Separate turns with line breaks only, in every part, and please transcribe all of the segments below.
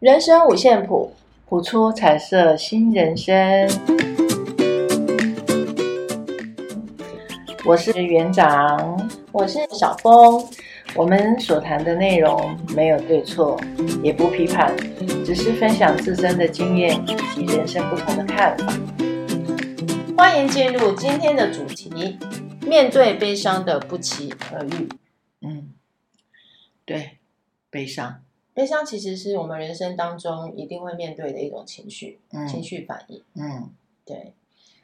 人生五线谱，
谱出彩色新人生。我是园长，
我是小峰。
我们所谈的内容没有对错，也不批判，只是分享自身的经验以及人生不同的看法。
欢迎进入今天的主题：面对悲伤的不期而遇。
嗯，对，悲伤。
悲伤其实是我们人生当中一定会面对的一种情绪，
嗯、
情绪反应。
嗯，
对，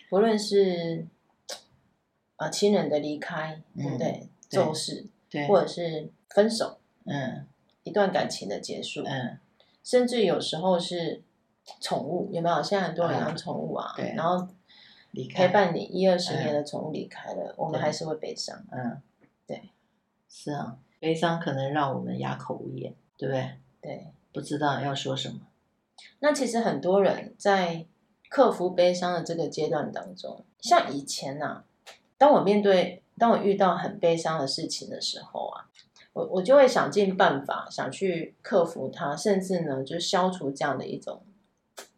不论是啊亲人的离开，嗯、对不对？骤逝，
对，
或者是分手，
嗯，
一段感情的结束，
嗯，
甚至有时候是宠物，有没有？现在很多人养宠物啊，
嗯、对，
然后陪伴你一二十年的宠物离开了，嗯、我们还是会悲伤。
嗯，
对，
是啊，悲伤可能让我们哑口无言。对不对？
对，
不知道要说什么。
那其实很多人在克服悲伤的这个阶段当中，像以前呐、啊，当我面对、当我遇到很悲伤的事情的时候啊，我我就会想尽办法想去克服它，甚至呢，就消除这样的一种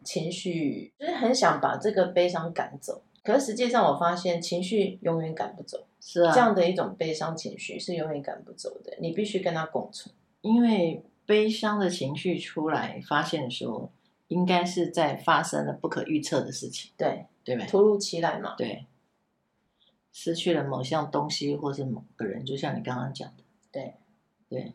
情绪，就是很想把这个悲伤赶走。可是实际上，我发现情绪永远赶不走，
是啊，
这样的一种悲伤情绪是永远赶不走的，你必须跟它共存。
因为悲伤的情绪出来发现的时候，应该是在发生了不可预测的事情，
对
对吧？
突如其来嘛，
对，失去了某项东西或是某个人，就像你刚刚讲的，
对
对，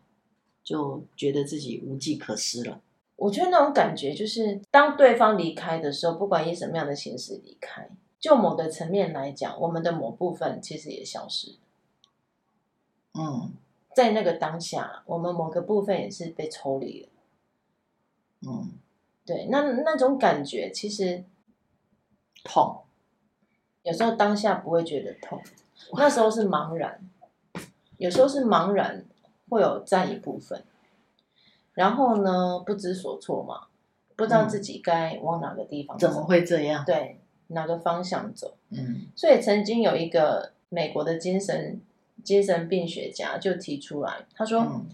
就觉得自己无计可施了。
我觉得那种感觉就是，当对方离开的时候，不管以什么样的形式离开，就某个层面来讲，我们的某部分其实也消失了。
嗯。
在那个当下，我们某个部分也是被抽离了。
嗯，
对，那那种感觉其实
痛，
有时候当下不会觉得痛，那时候是茫然，有时候是茫然，会有占一部分，然后呢，不知所措嘛，不知道自己该往哪个地方走。
怎么会这样？
对，哪个方向走？
嗯，
所以曾经有一个美国的精神。精神病学家就提出来，他说：“嗯、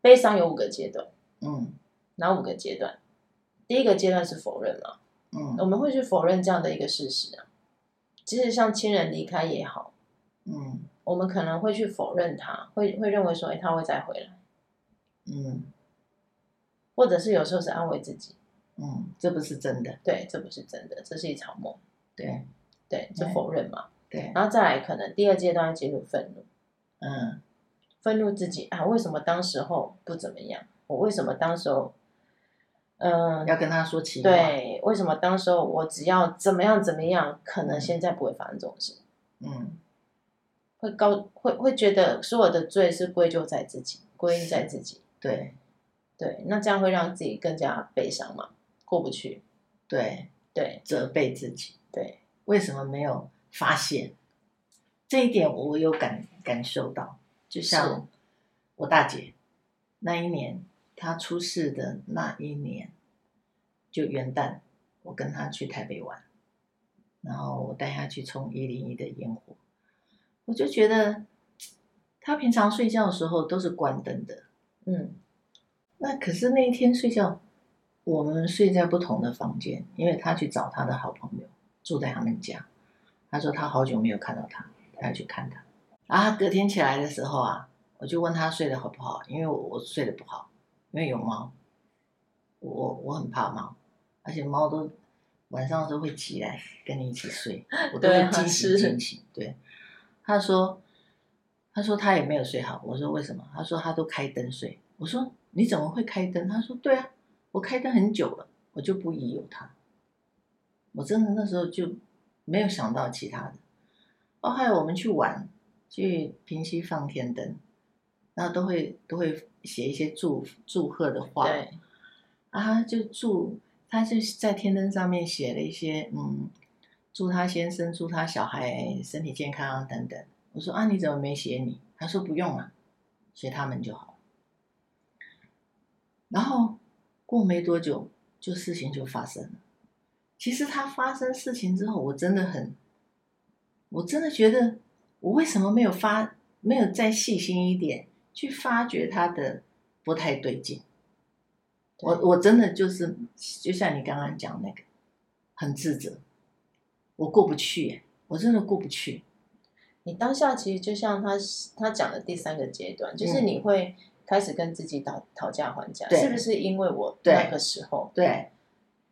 悲伤有五个阶段，
嗯，
哪五个阶段？第一个阶段是否认嘛，
嗯，
我们会去否认这样的一个事实啊。即使像亲人离开也好，
嗯，
我们可能会去否认他，会会认为说，哎，他会再回来，
嗯，
或者是有时候是安慰自己，
嗯，这不是真的，
对，这不是真的，这是一场梦，
对，
对，这否认嘛。”
对，
然后再来，可能第二阶段进入愤怒，
嗯，
愤怒自己啊，为什么当时候不怎么样？我为什么当时候，嗯、呃，
要跟他说起话？
对，为什么当时候我只要怎么样怎么样，可能现在不会发生这种事？
嗯，
会高会会觉得所有的罪是归咎在自己，归因在自己。
对，
对，那这样会让自己更加悲伤嘛，过不去。
对
对，
责备自己。
对，
为什么没有？发现。这一点，我有感感受到，就像我大姐那一年，她出事的那一年，就元旦，我跟她去台北玩，然后我带她去冲一零一的烟火，我就觉得她平常睡觉的时候都是关灯的，
嗯，
那可是那一天睡觉，我们睡在不同的房间，因为她去找她的好朋友，住在他们家。他说他好久没有看到他，他要去看他。啊，隔天起来的时候啊，我就问他睡得好不好，因为我，我睡得不好，因为有猫，我我很怕猫，而且猫都晚上的时候会起来跟你一起睡，我都会惊醒惊醒。对，他说，他说他也没有睡好。我说为什么？他说他都开灯睡。我说你怎么会开灯？他说对啊，我开灯很久了，我就不疑有他。我真的那时候就。没有想到其他的，哦，还有我们去玩，去平溪放天灯，然后都会都会写一些祝祝贺的话，
对，
啊，就祝他就在天灯上面写了一些，嗯，祝他先生、祝他小孩身体健康等等。我说啊，你怎么没写你？他说不用啊，写他们就好。然后过没多久，就事情就发生了。其实他发生事情之后，我真的很，我真的觉得，我为什么没有发，没有再细心一点去发觉他的不太对劲？我我真的就是，就像你刚刚讲那个，很自责，我过不去，我真的过不去。
你当下其实就像他他讲的第三个阶段，就是你会开始跟自己讨讨价还价，是不是因为我那个时候
对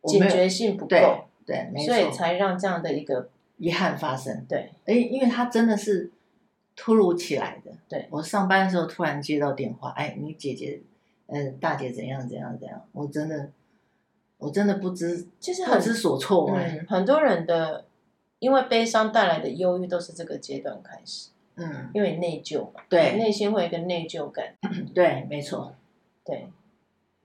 警觉性不够，
对，没错，
所以才让这样的一个
遗憾发生。
对，
哎，因为他真的是突如其来的。
对，
我上班的时候突然接到电话，哎，你姐姐。嗯，大姐怎样怎样怎样？我真的，我真的不知，
其实很
不知所措。
嗯，很多人的因为悲伤带来的忧郁都是这个阶段开始。
嗯，
因为内疚嘛，
对，
内心会有一个内疚感。
对，没错。
对，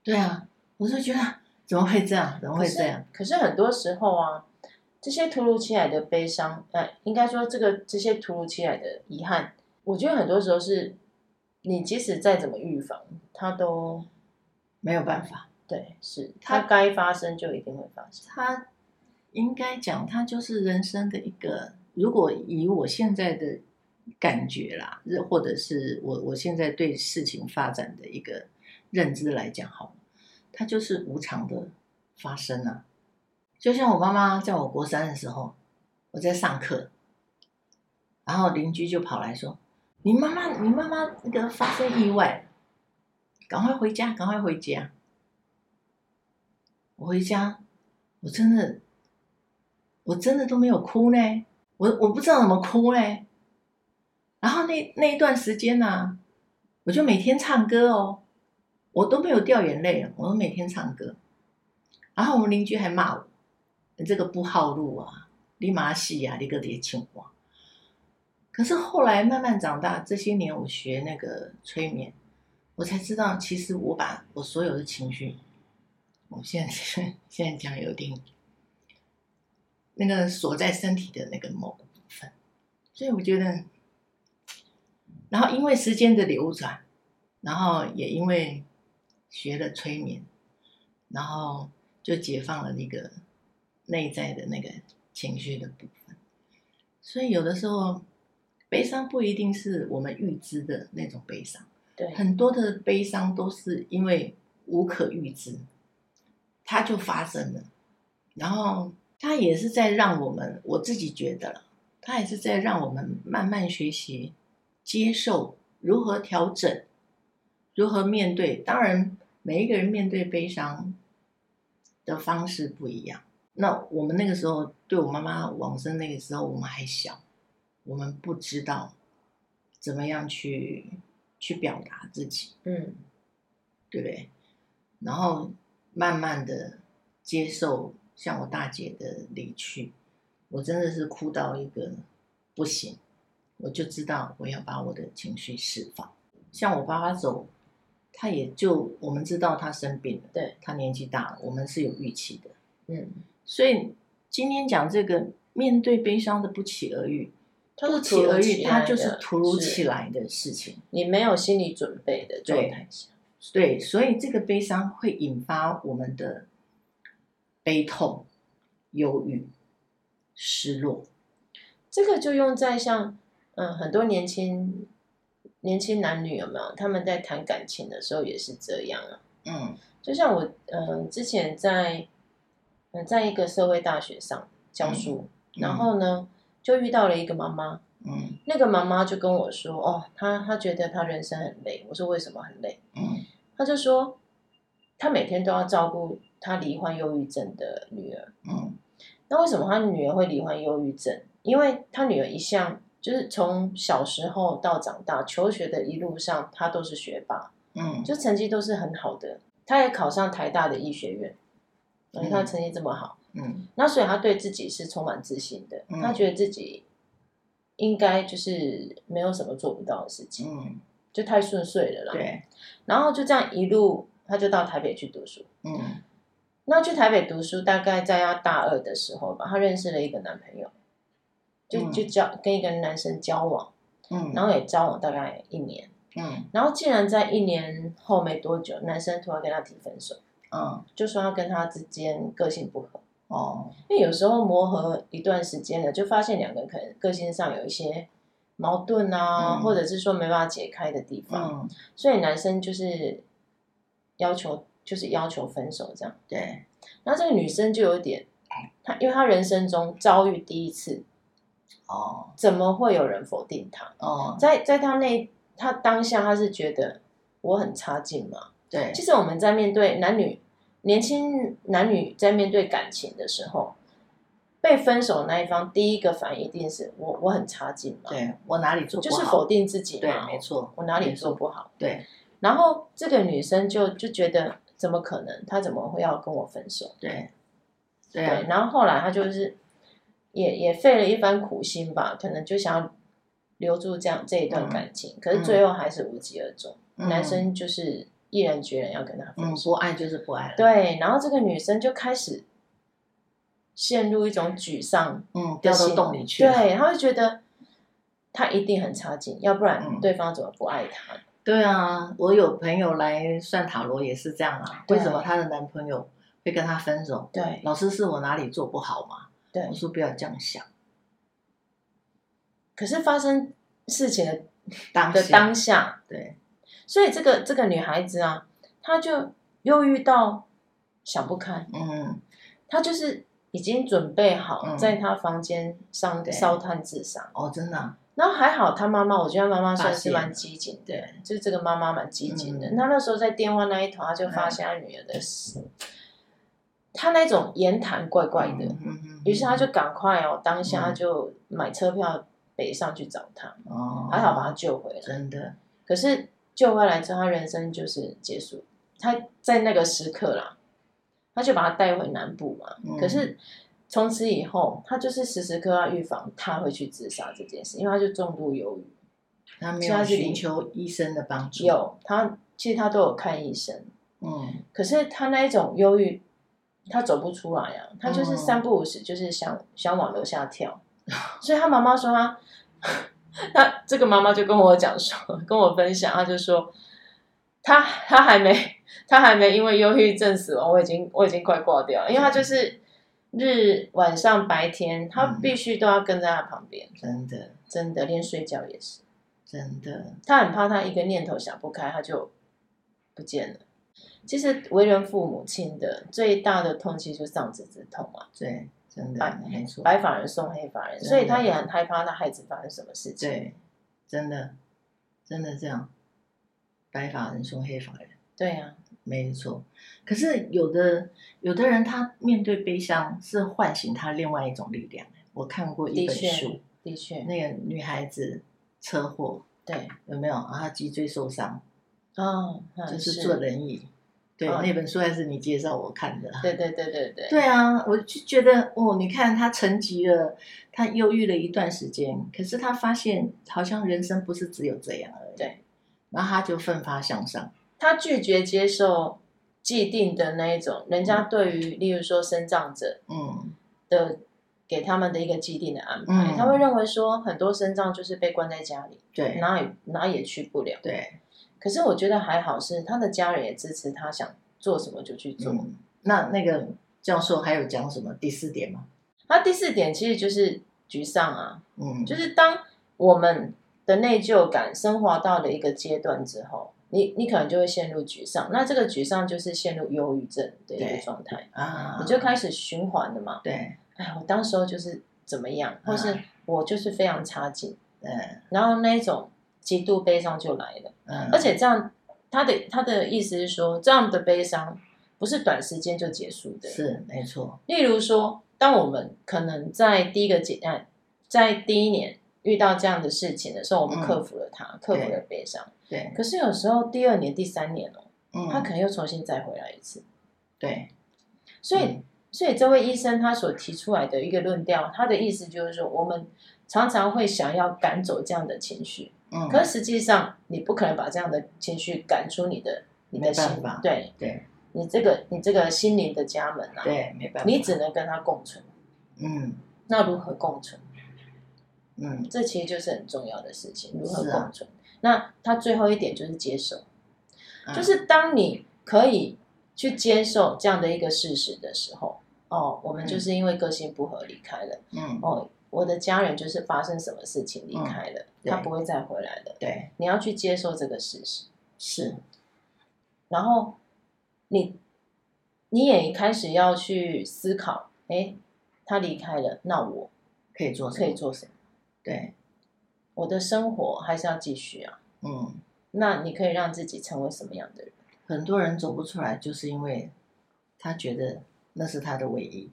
对啊，我就觉得怎么会这样？怎么会这样？
可是，很多时候啊，这些突如其来的悲伤，呃，应该说这个这些突如其来的遗憾，我觉得很多时候是。你即使再怎么预防，它都
没有办法。
对，是它该发生就一定会发生。
它应该讲，它就是人生的一个。如果以我现在的感觉啦，或者是我我现在对事情发展的一个认知来讲，好，它就是无常的发生啊。就像我妈妈在我国三的时候，我在上课，然后邻居就跑来说。你妈妈，你妈妈那个发生意外，赶快回家，赶快回家。我回家，我真的，我真的都没有哭呢，我我不知道怎么哭呢。然后那那一段时间呢、啊，我就每天唱歌哦，我都没有掉眼泪，我都每天唱歌。然后我们邻居还骂我，你这个不好路啊，你妈死啊，你个爹青蛙。可是后来慢慢长大，这些年我学那个催眠，我才知道，其实我把我所有的情绪，我现在现在讲有点那个锁在身体的那个某个部分，所以我觉得，然后因为时间的流转，然后也因为学了催眠，然后就解放了那个内在的那个情绪的部分，所以有的时候。悲伤不一定是我们预知的那种悲伤，
对，
很多的悲伤都是因为无可预知，它就发生了，然后它也是在让我们，我自己觉得了，它也是在让我们慢慢学习接受如何调整，如何面对。当然，每一个人面对悲伤的方式不一样。那我们那个时候，对我妈妈往生那个时候，我们还小。我们不知道怎么样去去表达自己，
嗯，
对不对？然后慢慢的接受像我大姐的离去，我真的是哭到一个不行，我就知道我要把我的情绪释放。像我爸爸走，他也就我们知道他生病了，
对，
他年纪大了，我们是有预期的，
嗯。所
以今天讲这个面对悲伤的不期而遇。不期而遇，它就是突如其来的事情，
你没有心理准备的状态下，
对，所以这个悲伤会引发我们的悲痛、忧郁、失落。
这个就用在像嗯，很多年轻年轻男女有没有？他们在谈感情的时候也是这样啊。
嗯，
就像我嗯，之前在嗯，在一个社会大学上教书，嗯，然后呢。就遇到了一个妈妈，
嗯，
那个妈妈就跟我说，哦，她她觉得她人生很累。我说为什么很累？
嗯，
她就说，她每天都要照顾她罹患忧郁症的女儿，
嗯，
那为什么她女儿会罹患忧郁症？因为她女儿一向就是从小时候到长大求学的一路上，他都是学霸，
嗯，
就成绩都是很好的，他也考上台大的医学院，你看她成绩这么好。
嗯，
那所以他对自己是充满自信的，
嗯、
他觉得自己应该就是没有什么做不到的事情，
嗯，
就太顺遂了啦。
对，
然后就这样一路，他就到台北去读书。
嗯，
那去台北读书，大概在他大二的时候吧，他认识了一个男朋友，就就交跟一个男生交往，
嗯，
然后也交往大概一年，
嗯，
然后竟然在一年后没多久，男生突然跟他提分手，
嗯，
就说他跟他之间个性不合。
哦，
因为有时候磨合一段时间了，就发现两个人可能个性上有一些矛盾啊，
嗯、
或者是说没办法解开的地方，
嗯、
所以男生就是要求就是要求分手这样。
对，
然后这个女生就有点，她因为她人生中遭遇第一次，
哦，
怎么会有人否定他？
哦，
在在他那他当下，他是觉得我很差劲嘛。
对，
其实我们在面对男女年轻男女在面对感情的时候，被分手的那一方第一个反应一定是我我很差劲嘛，
对我哪里做不好，
就是否定自己嘛，
对，没错，
我哪里做不好，
对。
然后这个女生就就觉得怎么可能，她怎么会要跟我分手？
对，对啊，
对。然后后来她就是也也费了一番苦心吧，可能就想要留住这样这一段感情，嗯、可是最后还是无疾而终。嗯、男生就是。毅然决然要跟他分手，
嗯，不爱就是不爱了。
对，然后这个女生就开始陷入一种沮丧，
嗯，掉到洞里去。
对，她会觉得他一定很差劲，要不然对方怎么不爱她？
嗯。对啊，我有朋友来算塔罗也是这样啊。为什么她的男朋友会跟她分手？
对，
老师是我哪里做不好吗？
对，
我说不要这样想。
可是发生事情的
当
的当下，
对。
所以这个这个女孩子啊，她就又遇到想不开，
嗯，
她就是已经准备好在她房间上烧炭自杀。
哦，真的。
然后还好她妈妈，我觉得妈妈算是蛮机警的，就是这个妈妈蛮机警的。她那时候在电话那一头，她就发现她女儿的死，她那种言谈怪怪的，于是他就赶快哦，当下就买车票北上去找他，哦，还好把他救回来，
真的。
可是。救回来之后，他人生就是结束。他在那个时刻啦，他就把他带回南部嘛。嗯、可是从此以后，他就是时时刻要预防他会去自杀这件事，因为他就重度忧郁。
他没有寻求医生的帮助。
有他，其实他都有看医生。
嗯。
可是他那一种忧郁，他走不出来啊。他就是三不五时，就是想想往楼下跳。嗯、所以他妈妈说他。他这个妈妈就跟我讲说，跟我分享，他就说，他他还没他还没因为忧郁症死亡，我已经我已经快挂掉了，因为他就是日晚上白天，他必须都要跟在他旁边，
真的
真的连睡觉也是，
真的，
他很怕他一个念头想不开，他就不见了。其实为人父母亲的最大的痛，其实就是丧子之痛啊，
对。真的没错，
白发人送黑发人，所以他也很害怕他孩子发生什么事情。
对，真的，真的这样，白发人送黑发人。
对呀、啊，
没错。可是有的有的人，他面对悲伤是唤醒他另外一种力量。我看过一本书，
的确，的确
那个女孩子车祸，
对，
有没有？然后脊椎受伤，
哦，
就是坐轮椅。对，那本书还是你介绍我看的。
对对对对对。
对啊，我就觉得哦，你看他沉寂了，他忧郁了一段时间，可是他发现好像人生不是只有这样而已。
对，
然后他就奋发向上。
他拒绝接受既定的那一种，人家对于，例如说生长者，嗯，的给他们的一个既定的安排，他会认为说很多生长就是被关在家里，
对，
哪也哪也去不了，
对。
可是我觉得还好，是他的家人也支持他想做什么就去做。
嗯、那那个教授还有讲什么第四点吗？
他第四点其实就是沮丧啊，
嗯，
就是当我们的内疚感升华到了一个阶段之后，你你可能就会陷入沮丧。那这个沮丧就是陷入忧郁症的一个状态
啊，
你就开始循环了嘛。
对，
哎，我当时候就是怎么样，或是我就是非常差劲，
嗯，
然后那一种。极度悲伤就来了，
嗯，
而且这样，他的他的意思是说，这样的悲伤不是短时间就结束的，
是没错。
例如说，当我们可能在第一个阶段，在第一年遇到这样的事情的时候，我们克服了它，嗯、克服了悲伤，
对。
可是有时候第二年、第三年哦，
嗯，
他可能又重新再回来一次，
对。
所以，
嗯、
所以这位医生他所提出来的一个论调，他的意思就是说，我们常常会想要赶走这样的情绪。
嗯，
可是实际上你不可能把这样的情绪赶出你的你的心，对。
对，
你这个你这个心灵的家门啊，
对，没办法，
你只能跟他共存。
嗯，
那如何共存？
嗯，
这其实就是很重要的事情，如何共存？那他最后一点就是接受，就是当你可以去接受这样的一个事实的时候，哦，我们就是因为个性不合离开了，
嗯，
哦。我的家人就是发生什么事情离开了，嗯、他不会再回来的。
对，
你要去接受这个事实。
是，
然后你你也开始要去思考，哎，他离开了，那我
可以做什么？
可以做什么？
对，
我的生活还是要继续啊。
嗯，
那你可以让自己成为什么样的人？
很多人走不出来，就是因为他觉得那是他的唯一，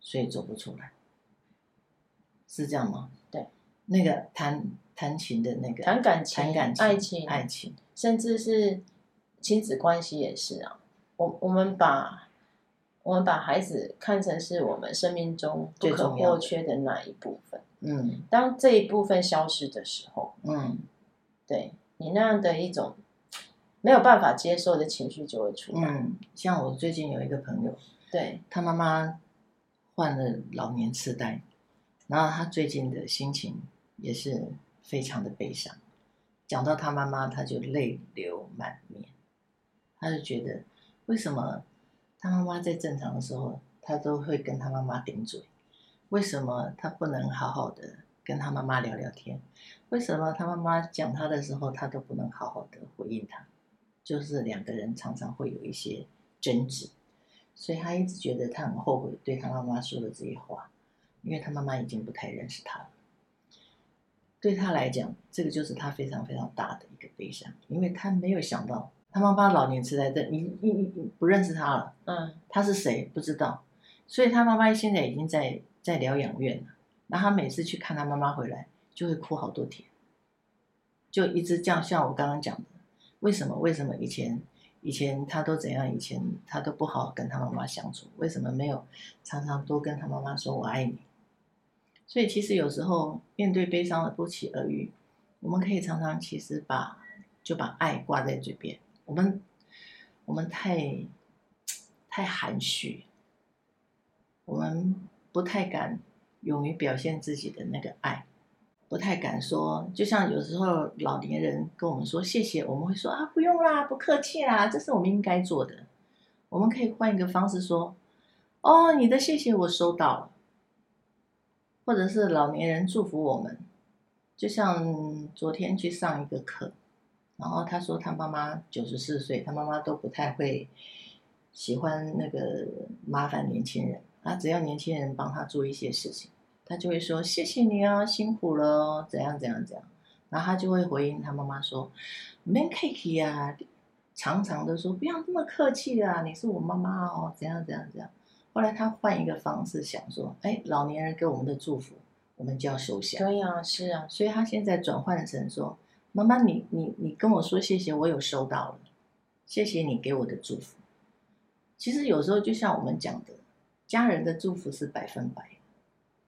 所以走不出来，是这样吗？
对，
那个弹弹琴的那个
谈感情、
谈感情、
爱情、
爱情，
甚至是亲子关系也是啊。我我们把我们把孩子看成是我们生命中不可或缺的那一部分。
嗯，
当这一部分消失的时候，
嗯，
对你那样的一种没有办法接受的情绪就会出来。
嗯，像我最近有一个朋友，
对
他妈妈患了老年痴呆，然后他最近的心情也是非常的悲伤。讲到他妈妈，他就泪流满面，他就觉得。为什么他妈妈在正常的时候，他都会跟他妈妈顶嘴？为什么他不能好好的跟他妈妈聊聊天？为什么他妈妈讲他的时候，他都不能好好的回应他？就是两个人常常会有一些争执，所以他一直觉得他很后悔对他妈妈说的这些话，因为他妈妈已经不太认识他了。对他来讲，这个就是他非常非常大的一个悲伤，因为他没有想到。他妈妈老年痴呆症，你你你不认识他了，
嗯，
他是谁不知道，所以他妈妈现在已经在在疗养院了。然后他每次去看他妈妈回来，就会哭好多天，就一直这样。像我刚刚讲的，为什么为什么以前以前他都怎样？以前他都不好跟他妈妈相处，为什么没有常常多跟他妈妈说我爱你？所以其实有时候面对悲伤的不期而遇，我们可以常常其实把就把爱挂在嘴边。我们我们太太含蓄，我们不太敢勇于表现自己的那个爱，不太敢说。就像有时候老年人跟我们说谢谢，我们会说啊，不用啦，不客气啦，这是我们应该做的。我们可以换一个方式说，哦，你的谢谢我收到了，或者是老年人祝福我们，就像昨天去上一个课。然后他说，他妈妈九十四岁，他妈妈都不太会喜欢那个麻烦年轻人。他只要年轻人帮他做一些事情，他就会说谢谢你啊，辛苦了，怎样怎样怎样。然后他就会回应他妈妈说，没客气啊，常常的说不要这么客气啊，你是我妈妈哦，怎样怎样怎样。后来他换一个方式想说，哎，老年人给我们的祝福，我们就要收下。
对呀，是啊，
所以他现在转换成说。妈妈，你你你跟我说谢谢，我有收到了，谢谢你给我的祝福。其实有时候就像我们讲的，家人的祝福是百分百，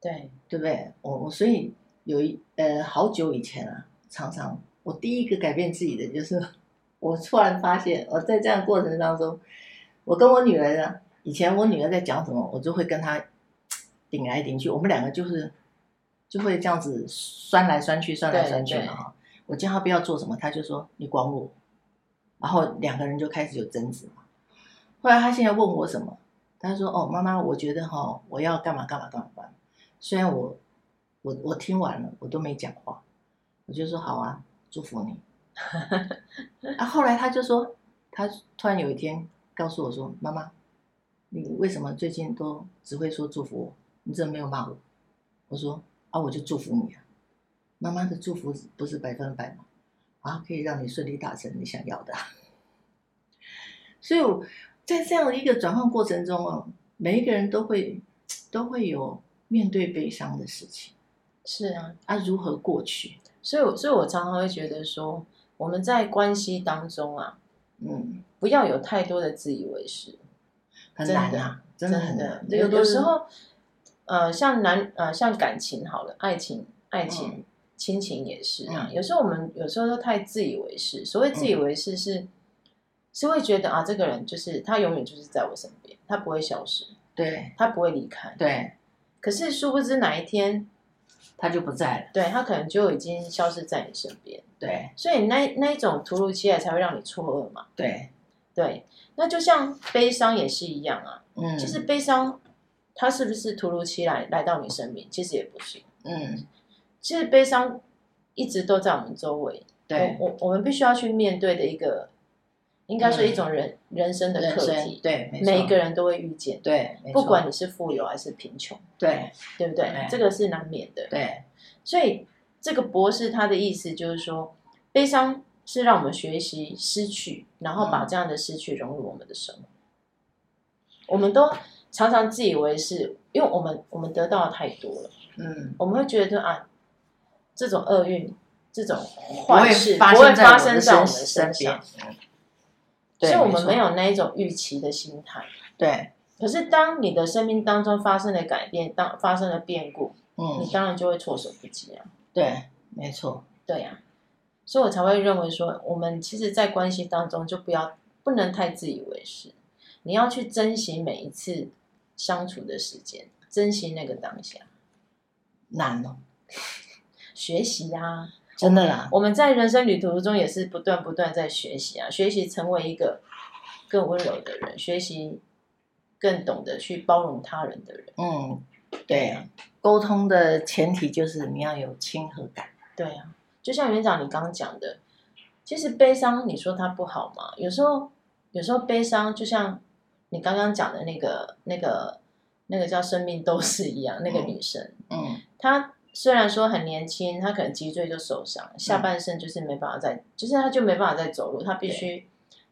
对
对不对？我我所以有一呃好久以前啊，常常我第一个改变自己的就是，我突然发现我在这样的过程当中，我跟我女儿呢，以前我女儿在讲什么，我就会跟她顶来顶去，我们两个就是就会这样子酸来酸去，酸来酸去嘛哈。我叫她不要做什么，她就说你管我，然后两个人就开始有争执嘛。后来她现在问我什么，她说：“哦，妈妈，我觉得哈、哦，我要干嘛干嘛干嘛干嘛。”虽然我我我听完了，我都没讲话，我就说好啊，祝福你。啊，后来她就说，她突然有一天告诉我说：“妈妈，你为什么最近都只会说祝福我？你怎么没有骂我？”我说：“啊，我就祝福你啊。”妈妈的祝福不是百分百吗？啊，可以让你顺利达成你想要的。所以我在这样的一个转换过程中啊，每一个人都会都会有面对悲伤的事情。
是啊，
啊，如何过去？
所以，所以我常常会觉得说，我们在关系当中啊，
嗯，
不要有太多的自以为是，
很难啊，真的，真的很难。
有的时候，呃，像男呃，像感情好了，爱情，爱情。嗯亲情也是啊，有时候我们有时候都太自以为是。所谓自以为是，是、嗯、是会觉得啊，这个人就是他永远就是在我身边，他不会消失，
对，
他不会离开，
对。
可是殊不知哪一天
他就不在了，
对，他可能就已经消失在你身边，
对。
所以那那一种突如其来才会让你错愕嘛，
对
对。那就像悲伤也是一样啊，
嗯，
其实悲伤它是不是突如其来来到你身边？其实也不是，
嗯。
其实悲伤一直都在我们周围，
对，
我我们必须要去面对的一个应该说一种人、嗯、人生的课题，
对，
每一个人都会遇见，
对，
不管你是富有还是贫穷，
对，
对不对？
对
这个是难免的，
对。
所以这个博士他的意思就是说，悲伤是让我们学习失去，然后把这样的失去融入我们的生活。嗯、我们都常常自以为是，因为我们我们得到的太多了，嗯，我们会觉得啊，这种厄运。这种坏事不会发生在我们身上，所以我们没有那一种预期的心态。
对。
可是当你的生命当中发生了改变，当发生了变故，嗯，你当然就会措手不及啊。
对，没错。
对呀，所以我才会认为说，我们其实，在关系当中就不要不能太自以为是，你要去珍惜每一次相处的时间，珍惜那个当下。
难哦，
学习啊。
真的啦，
我们在人生旅途中也是不断不断在学习啊，学习成为一个更温柔的人，学习更懂得去包容他人的人。
嗯，对啊，沟通的前提就是你要有亲和感。
对啊，就像园长你刚刚讲的，其实悲伤，你说它不好吗？有时候，有时候悲伤就像你刚刚讲的那个、那个、那个叫生命斗士一样，那个女生，嗯，她。虽然说很年轻，她可能脊椎就受伤，下半身就是没办法再，嗯、就是她就没办法再走路，她必须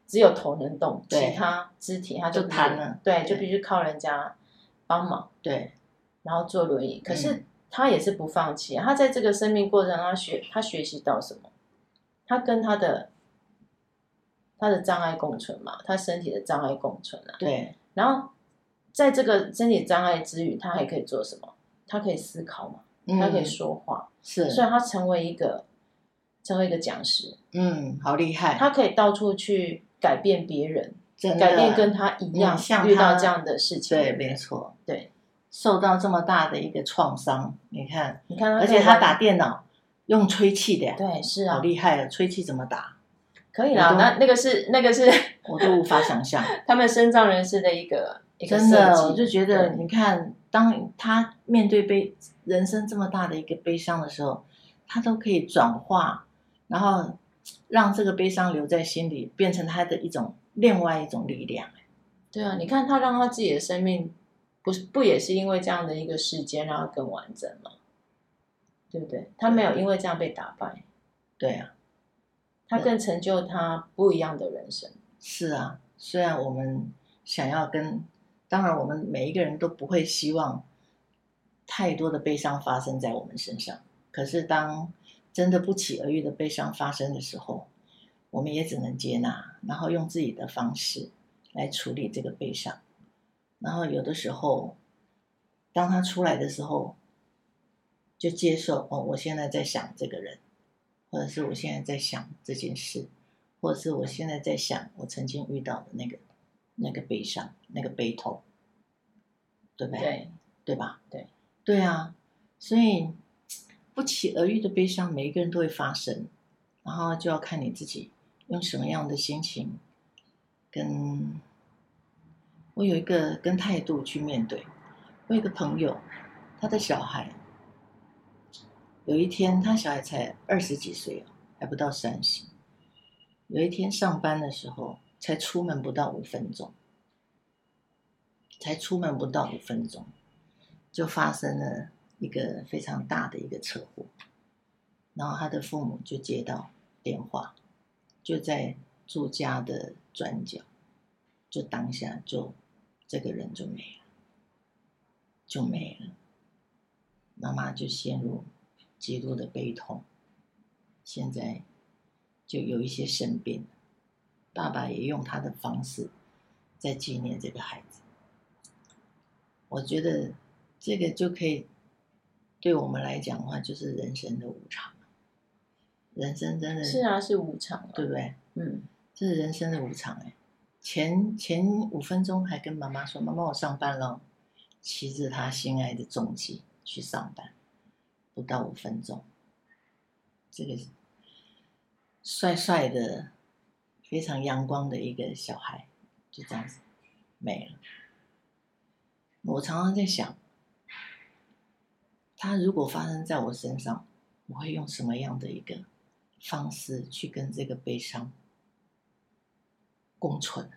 只有头能动，其他肢体她就瘫了，对，就必须靠人家帮忙，
对，
然后坐轮椅。可是他也是不放弃，他在这个生命过程中，他学他学习到什么？他跟他的他的障碍共存嘛，他身体的障碍共存啊，
对。
然后在这个身体障碍之余，他还可以做什么？他可以思考嘛。他可以说话，
嗯、是，
所以他成为一个，成为一个讲师，
嗯，好厉害。
他可以到处去改变别人，改变跟他一样，
像
遇到这样的事情，
对，没错，
对，
受到这么大的一个创伤，你看，
你看，
而且他打电脑用吹气的，
对，是啊，
好厉害啊，吹气怎么打？
可以啦，那那个是那个是，
我都无法想象，
他们身障人士的一个，一个
真的，我就觉得，你看，当他面对悲。人生这么大的一个悲伤的时候，他都可以转化，然后让这个悲伤留在心里，变成他的一种另外一种力量。
对啊，你看他让他自己的生命，不是不也是因为这样的一个事件让他更完整吗？对不对？他没有因为这样被打败。
对啊，
他更成就他不一样的人生。
是啊，虽然我们想要跟，当然我们每一个人都不会希望。太多的悲伤发生在我们身上，可是当真的不期而遇的悲伤发生的时候，我们也只能接纳，然后用自己的方式来处理这个悲伤。然后有的时候，当他出来的时候，就接受哦，我现在在想这个人，或者是我现在在想这件事，或者是我现在在想我曾经遇到的那个那个悲伤、那个悲痛，对不对？
对，
对吧？
对。
对啊，所以不期而遇的悲伤，每一个人都会发生，然后就要看你自己用什么样的心情，跟我有一个跟态度去面对。我有一个朋友，他的小孩有一天，他小孩才二十几岁，还不到三十。有一天上班的时候，才出门不到五分钟，才出门不到五分钟。就发生了一个非常大的一个车祸，然后他的父母就接到电话，就在住家的转角，就当下就这个人就没了，就没了，妈妈就陷入极度的悲痛，现在就有一些生病，爸爸也用他的方式在纪念这个孩子，我觉得。这个就可以对我们来讲的话，就是人生的无常。人生真的
是啊，是无常啊，
对不对？
嗯，
这是人生的无常哎。前前五分钟还跟妈妈说：“妈妈，我上班了。”骑着他心爱的重机去上班，不到五分钟，这个帅帅的、非常阳光的一个小孩就这样子没了。我常常在想。他如果发生在我身上，我会用什么样的一个方式去跟这个悲伤共存。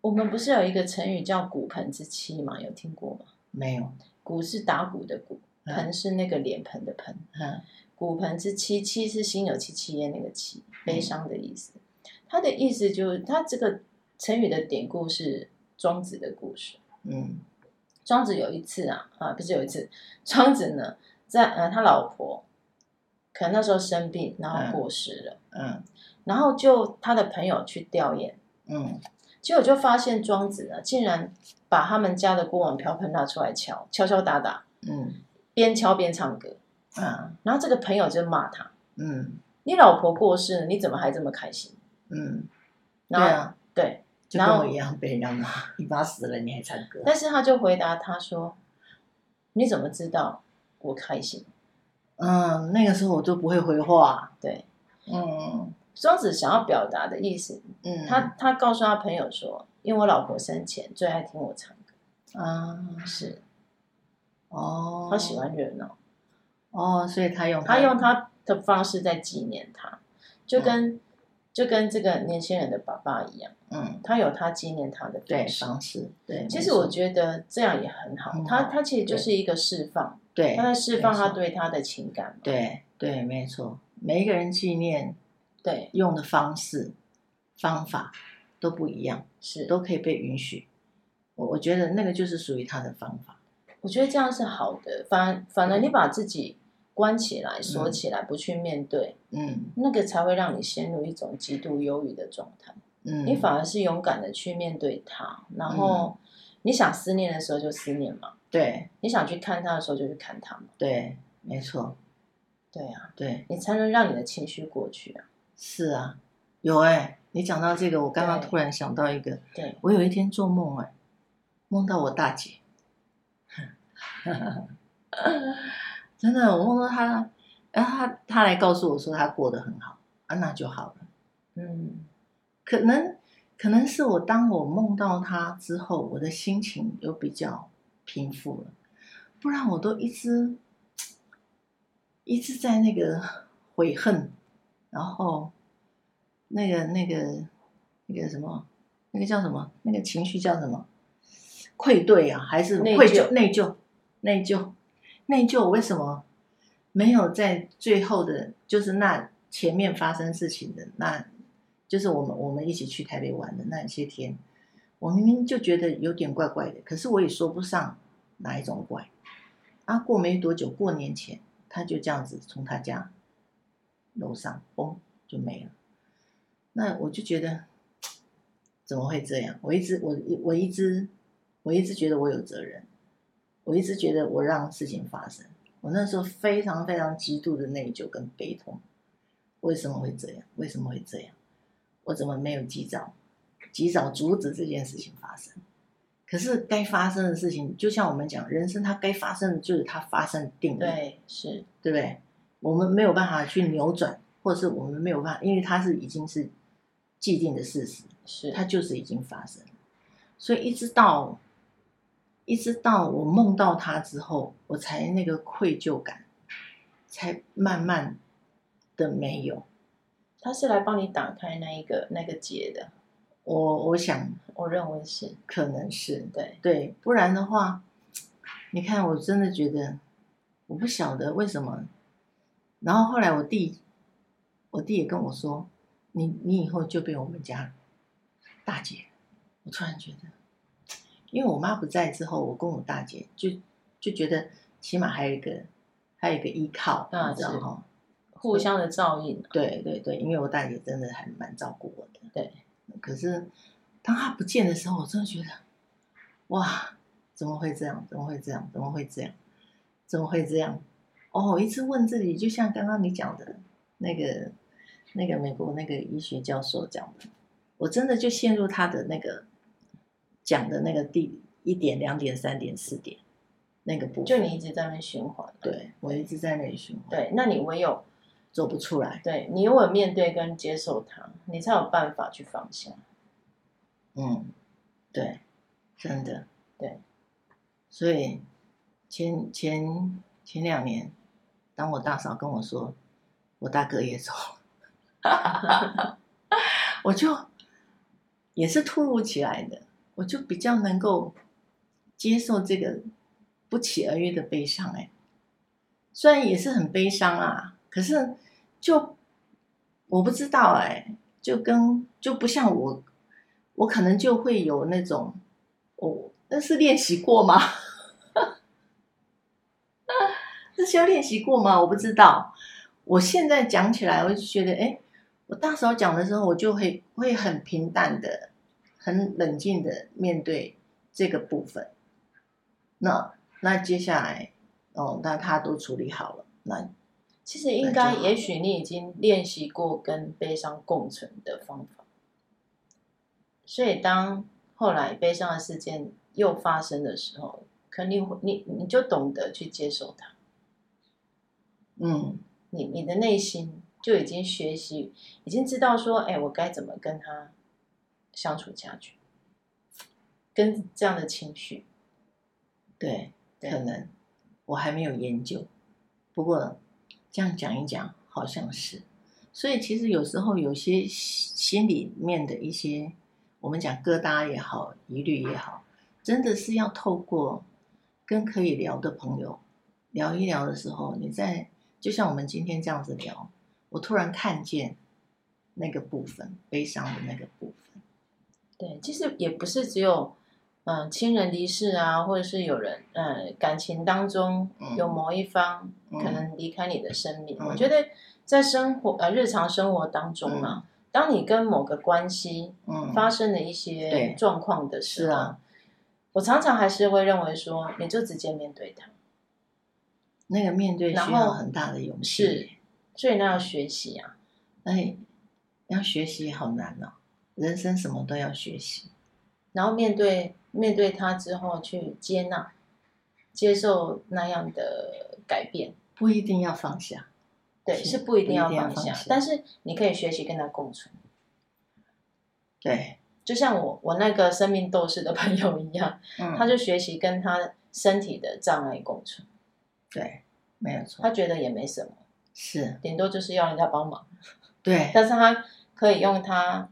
我们不是有一个成语叫“骨盆之妻”吗？有听过吗？
没有。
骨是打鼓的鼓，盆是那个脸盆的盆。嗯，骨盆之妻，妻是心有戚戚焉那个戚，悲伤的意思。他的意思就是，他这个成语的典故是庄子的故事。嗯，庄子有一次啊啊，不是有一次，庄子呢在呃他老婆可能那时候生病，然后过世了。嗯，嗯然后就他的朋友去吊唁。嗯。结果就发现庄子呢，竟然把他们家的锅碗瓢盆拿出来敲，敲敲打打，嗯，边敲边唱歌，啊，然后这个朋友就骂他，嗯，你老婆过世了，你怎么还这么开心？嗯，然后，对啊，对，
就跟我一样被人家骂，你妈死了你还唱歌？
但是他就回答他说，你怎么知道我开心？
嗯，那个时候我都不会回话，
对，嗯。庄子想要表达的意思，嗯，他他告诉他朋友说，因为我老婆生前最爱听我唱歌，啊，是，哦，他喜欢热闹，
哦，所以他用
他用他的方式在纪念他，就跟、嗯、就跟这个年轻人的爸爸一样，嗯，他有他纪念他的
对方式，对，
其实我觉得这样也很好，他他其实就是一个释放，
对，
他在释放他对他的情感，
对对，没错，每一个人纪念。
对，
用的方式、方法都不一样，
是
都可以被允许。我我觉得那个就是属于他的方法。
我觉得这样是好的。反反而你把自己关起来、锁起来，不去面对，嗯，那个才会让你陷入一种极度忧郁的状态。嗯，你反而是勇敢的去面对它，然后你想思念的时候就思念嘛。
对，
你想去看他的时候就去看他嘛。
对，没错。
对啊，
对，
你才能让你的情绪过去啊。
是啊，有哎、欸，你讲到这个，我刚刚突然想到一个，
对，
我有一天做梦哎、欸，梦到我大姐，真的，我梦到他，然后他他来告诉我说他过得很好啊，那就好了，嗯，可能可能是我当我梦到他之后，我的心情有比较平复了，不然我都一直一直在那个悔恨。然后，那个、那个、那个什么，那个叫什么？那个情绪叫什么？愧对啊，还是愧疚？内疚、内疚、内疚。为什么没有在最后的，就是那前面发生事情的，那就是我们我们一起去台北玩的那些天，我明明就觉得有点怪怪的，可是我也说不上哪一种怪。啊，过没多久，过年前，他就这样子从他家。楼上，嘣就没了。那我就觉得，怎么会这样？我一直，我我一直，我一直觉得我有责任，我一直觉得我让事情发生。我那时候非常非常极度的内疚跟悲痛。为什么会这样？为什么会这样？我怎么没有及早，及早阻止这件事情发生？可是该发生的事情，就像我们讲，人生它该发生的就是它发生定了。
对，是，
对不对？我们没有办法去扭转，或者是我们没有办法，因为它是已经是既定的事实，
是
它就是已经发生。所以一直到一直到我梦到他之后，我才那个愧疚感才慢慢的没有。
他是来帮你打开那一个那个结的，
我我想
我认为是，
可能是
对
对，不然的话，你看我真的觉得我不晓得为什么。然后后来我弟，我弟也跟我说：“你你以后就被我们家大姐。”我突然觉得，因为我妈不在之后，我跟我大姐就就觉得起码还有一个还有一个依靠，你知道哈，
互相的照应。
对对对，因为我大姐真的还蛮照顾我的。
对，
可是当她不见的时候，我真的觉得，哇，怎么会这样？怎么会这样？怎么会这样？怎么会这样？哦，我一直问自己，就像刚刚你讲的那个、那个美国那个医学教授讲的，我真的就陷入他的那个讲的那个第一点、两点、三点、四点那个部分，
就你一直在那循环，
对，我一直在那里循环，
对，那你唯有
做不出来，
对，你唯有面对跟接受它，你才有办法去放下。
嗯，对，真的，
对，
所以前前前两年。当我大嫂跟我说，我大哥也走，我就也是突如其来的，我就比较能够接受这个不期而遇的悲伤。哎，虽然也是很悲伤啊，可是就我不知道哎，就跟就不像我，我可能就会有那种，哦，那是练习过吗？是需要练习过吗？我不知道。我现在讲起来，我就觉得，哎。我大时候讲的时候，我就会会很平淡的、很冷静的面对这个部分。那那接下来，哦，那他都处理好了。那
其实应该，也许你已经练习过跟悲伤共存的方法。所以当后来悲伤的事件又发生的时候，肯定你你你就懂得去接受它。嗯，你你的内心。就已经学习，已经知道说，哎，我该怎么跟他相处下去，跟这样的情绪，
对，可能我还没有研究，不过这样讲一讲，好像是。所以其实有时候有些心里面的一些，我们讲疙瘩也好，疑虑也好，真的是要透过跟可以聊的朋友聊一聊的时候，你在就像我们今天这样子聊。我突然看见那个部分，悲伤的那个部分。
对，其实也不是只有嗯、呃、亲人离世啊，或者是有人嗯、呃、感情当中有某一方可能离开你的生命。嗯、我觉得在生活呃日常生活当中啊，嗯、当你跟某个关系发生了一些状况的时候，嗯啊、我常常还是会认为说，你就直接面对他。
那个面对需要很大的勇气。
是所以那要学习啊，
哎，要学习好难哦。人生什么都要学习，
然后面对面对他之后去接纳、接受那样的改变，
不一定要放下。
对，是不一定要放下，但是你可以学习跟他共存。
对，
就像我我那个生命斗士的朋友一样，嗯，他就学习跟他身体的障碍共存。
对，没有错。
他觉得也没什么。
是，
顶多就是要人家帮忙，
对。
但是他可以用他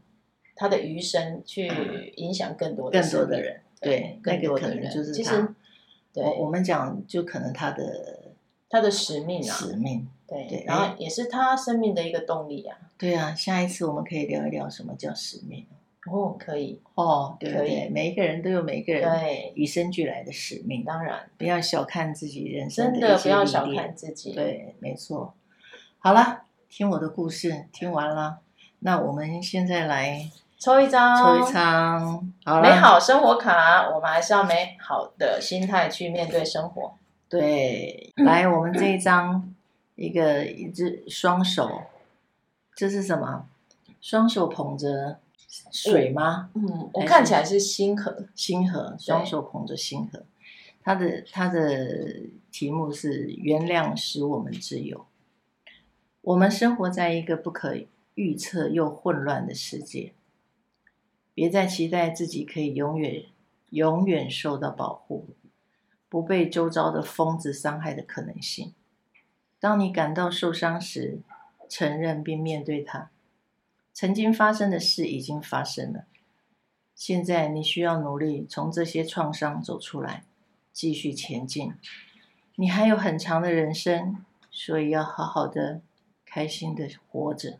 他的余生去影响更多的
更多的人，对，
更多的人。
那个可能就是他。
其实，
对，我们讲就可能他的
他的使命啊，
使命，
对对，然后也是他生命的一个动力啊。
对啊，下一次我们可以聊一聊什么叫使命。
哦，可以
哦，对对，每一个人都有每一个人与生俱来的使命，
当然
不要小看自己人生的
真的不要小看自己，
对，没错。好了，听我的故事听完了，那我们现在来
抽一张，
抽一张，好了，
美好生活卡，我们还是要美好的心态去面对生活。
对，来，我们这一张，一个一只双手，这是什么？双手捧着水吗？
嗯，我看起来是星河，
星河，双手捧着星河。它的它的题目是原谅使我们自由。我们生活在一个不可预测又混乱的世界，别再期待自己可以永远、永远受到保护，不被周遭的疯子伤害的可能性。当你感到受伤时，承认并面对它。曾经发生的事已经发生了，现在你需要努力从这些创伤走出来，继续前进。你还有很长的人生，所以要好好的。开心的活着，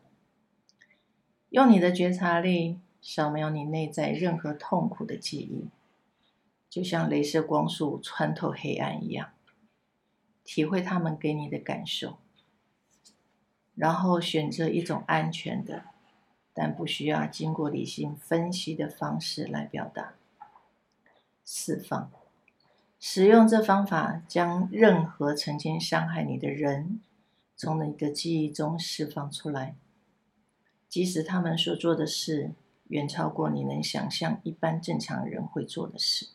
用你的觉察力扫描你内在任何痛苦的记忆，就像镭射光束穿透黑暗一样，体会他们给你的感受，然后选择一种安全的，但不需要经过理性分析的方式来表达。释放，使用这方法，将任何曾经伤害你的人。从你的记忆中释放出来，即使他们所做的事远超过你能想象一般正常人会做的事。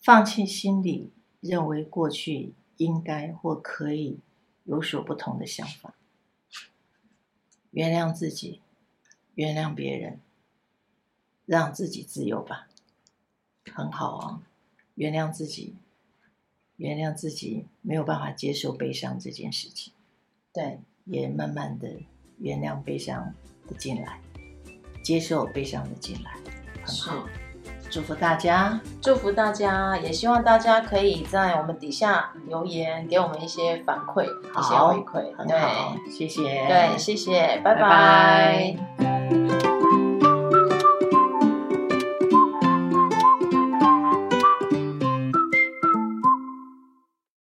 放弃心里认为过去应该或可以有所不同的想法，原谅自己，原谅别人，让自己自由吧。很好啊，原谅自己。原谅自己没有办法接受悲伤这件事情，
对，
也慢慢的原谅悲伤的进来，接受悲伤的进来，很好。祝福大家，
祝福大家，也希望大家可以在我们底下留言，给我们一些反馈，一些回馈。
很
对，
好，谢谢，
对，谢谢，拜
拜
拜。
拜